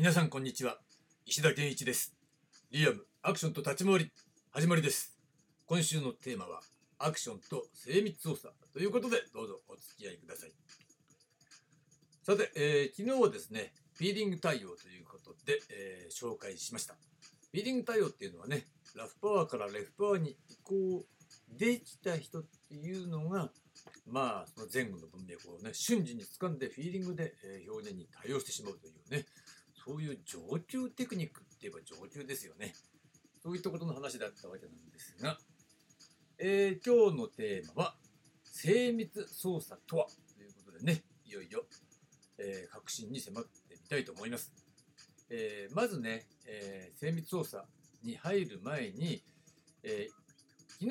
皆さんこんにちは。石田健一です。リアムアクションと立ち回り始まりです。今週のテーマはアクションと精密操作。ということでどうぞお付き合いください。さて、えー、昨日はですねフィーリング対応ということで、えー、紹介しました。フィーリング対応っていうのはねラフパワーからレフパワーに移行できた人っていうのがまあその前後の文脈をね瞬時に掴んでフィーリングで、えー、表現に対応してしまうというねそういう上級テクニックって言えば上級ですよね。そういったことの話だったわけなんですが、えー、今日のテーマは、精密操作とは？ということでね、いよいよ、えー、革新に迫ってみたいと思います。えー、まずね、え精密操作に入る前に、え昨日、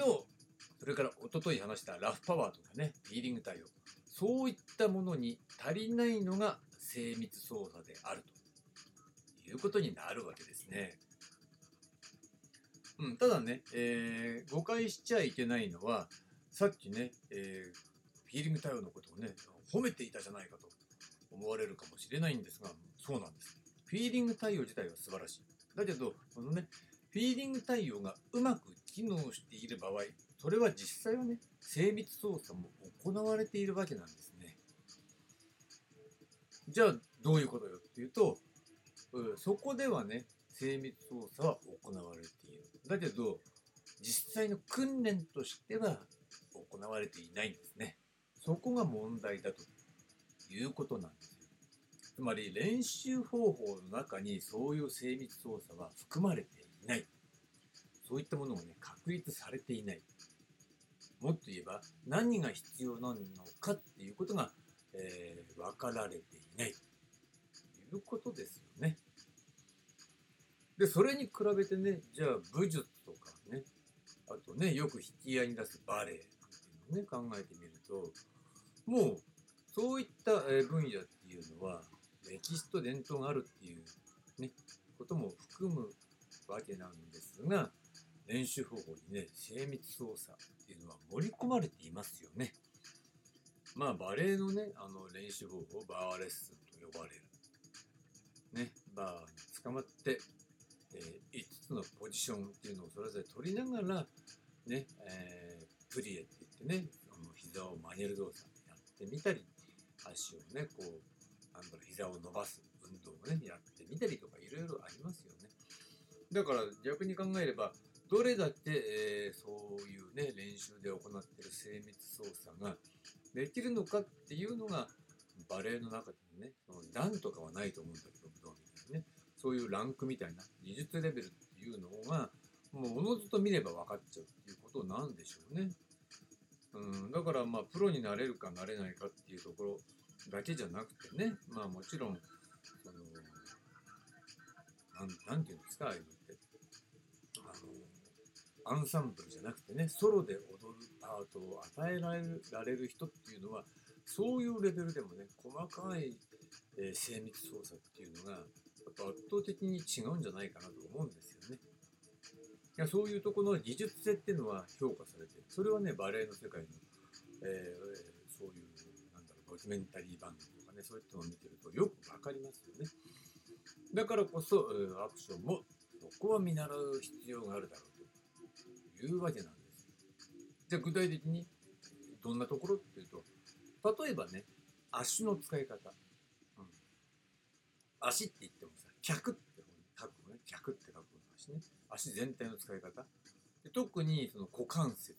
それから一昨日話したラフパワーとかね、フィーリング対応、そういったものに足りないのが精密操作であると。いうことになるわけですね。うん、ただね、えー、誤解しちゃいけないのは、さっきね、えー、フィーリング対応のことをね、褒めていたじゃないかと思われるかもしれないんですが、そうなんです。フィーリング対応自体は素晴らしい。だけど、このね、フィーリング対応がうまく機能している場合、それは実際はね、精密操作も行われているわけなんですね。じゃあ、どういうことよっていうと、うん、そこではね、精密操作は行われている。だけど、実際の訓練としては行われていないんですね。そこが問題だということなんですよ。つまり練習方法の中にそういう精密操作は含まれていない。そういったものがね、確立されていない。もっと言えば何が必要なのかっていうことが、えー、分かられていないと。いうことですよね。で、それに比べてね、じゃあ武術とかね、あとね、よく引き合いに出すバレエなんていうのをね、考えてみると、もう、そういった分野っていうのは、歴史と伝統があるっていうね、ことも含むわけなんですが、練習方法にね、精密操作っていうのは盛り込まれていますよね。まあ、バレエのね、あの練習方法、バーレッスンと呼ばれる。ね、バーに捕まって、つのポジションっていうのをそれぞれ取りながら、ね、えー、プリエって言ってね、その膝を曲げる動作やってみたり、足をね、こう、なんだろう、膝を伸ばす運動をね、やってみたりとかいろいろありますよね。だから逆に考えれば、どれだって、えー、そういうね、練習で行っている精密操作ができるのかっていうのが、バレエの中でもね、その段とかはないと思うんだけど、武道みたいなね、そういうランクみたいな技術レベルっていうのが、もうおのずと見れば分かっちゃうっていうことなんでしょうね。うん、だからまあプロになれるかなれないかっていうところだけじゃなくてね、まあもちろん、その、なんなんていうんですか、ああいうのって。あの、アンサンブルじゃなくてね、ソロで踊るパートを与えられるられる人っていうのは、そういうレベルでもね、細かい、えー、精密操作っていうのが、やっぱ圧倒的に違うんじゃないかなと思うんですよね。いやそういうとこの技術性っていうのは評価されてそれはね、バレエの世界の、えー、そういう、なんだろう、ドキュメンタリー番組とかね、そういったのを見てるとよくわかりますよね。だからこそ、アクションも、そこは見習う必要があるだろうというわけなんです。じゃあ具体的にどんなところっていうと、例えばね、足の使い方。足って言ってもさ、脚って書くのね。脚って書くの足ね。足全体の使い方。で特にその股関節。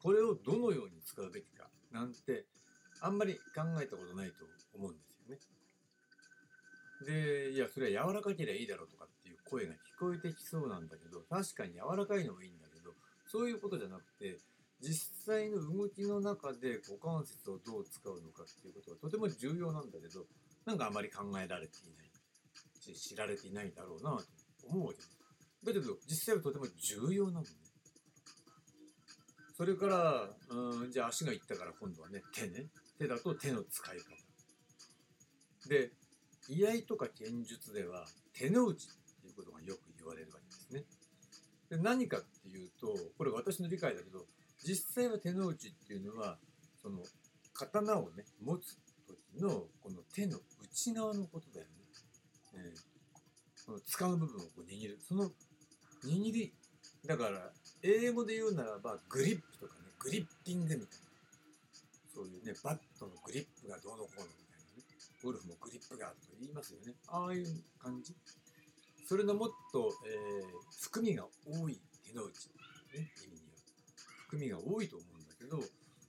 これをどのように使うべきかなんて、あんまり考えたことないと思うんですよね。で、いや、それは柔らかければいいだろうとかっていう声が聞こえてきそうなんだけど、確かに柔らかいのもいいんだけど、そういうことじゃなくて、実際の動きの中で股関節をどう使うのかっていうことはとても重要なんだけど、なんかあまり考えられていないし、知られていないんだろうなと思うわけです。だけど、実際はとても重要なのね。それから、うん、じゃあ足がいったから今度はね、手ね。手だと手の使い方。で、居合とか剣術では手の内っていうことがよく言われるわけですね。で何かっていうと、これ私の理解だけど、実際は手の内っていうのはその刀をね持つ時のこの手の内側のことだよね。えその塚の部分をこう握る。その握りだから英語で言うならばグリップとかねグリッピングみたいな。そういうねバットのグリップがどうのこうのみたいなね。ゴルフもグリップがあると言いますよね。ああいう感じ。それのもっと、えー、含みが多い手の内、ね、意味には含みが多いと思うんだけど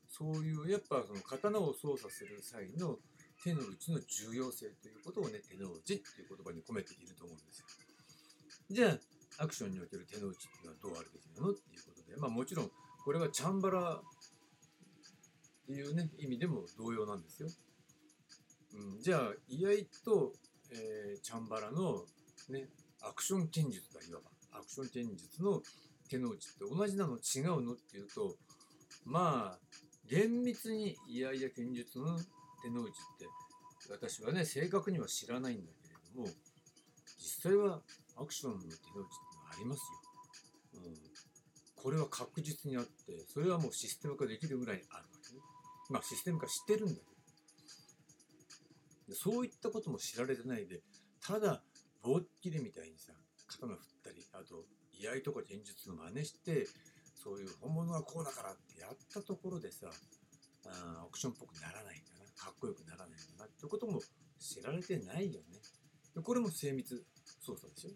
そういうやっぱその刀を操作する際の手の内の重要性ということをね手の内っていう言葉に込めていると思うんですよ。じゃあアクションにおける手の内っていうのはどうあるべきなの？っていうことでまあもちろんこれはチャンバラっていうね意味でも同様なんですよ、うん、じゃあ居合と、えーチャンバラのねアクション剣術だいわば。アクション剣術の手の内って同じなの？違うの？っていうとまあ厳密に居合や剣術の手の内って私はね正確には知らないんだけれども実際はアクションの手の内ってのはありますよ。うん、これは確実にあってそれはもうシステム化できるぐらいあるわけね。まあシステム化してるんだけどそういったことも知られてないでただ棒っきりみたいにさ刀振ったりあと居合とか剣術の真似してそういう本物はこうだからってやったところでさあーアクションっぽくならないんだかっこよくならないんだな？ってことも知られてないよね。でこれも精密操作でしょ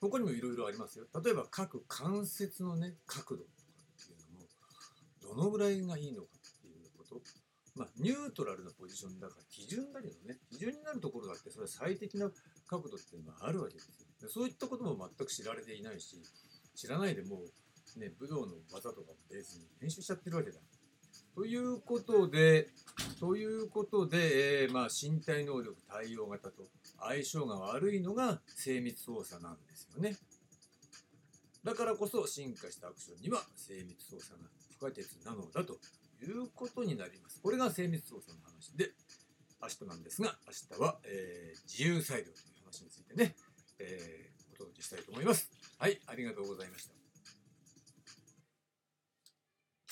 他にもいろいろありますよ。例えば各関節のね角度とかっていうのもどのぐらいがいいのかっていうこと。まあニュートラルなポジションだから基準だけどね。基準になるところだってそれ最適な角度っていうのはあるわけですよ。でそういったことも全く知られていないし知らないでもうね武道の技とかもベースに練習しちゃってるわけだ。ということで、ということで、えーまあ、身体能力対応型と相性が悪いのが精密操作なんですよね。だからこそ進化したアクションには精密操作が不可欠なのだということになります。これが精密操作の話で、明日なんですが、明日は、えー自由裁量という話についてね、えーお届けしたいと思います。はい、ありがとうございました。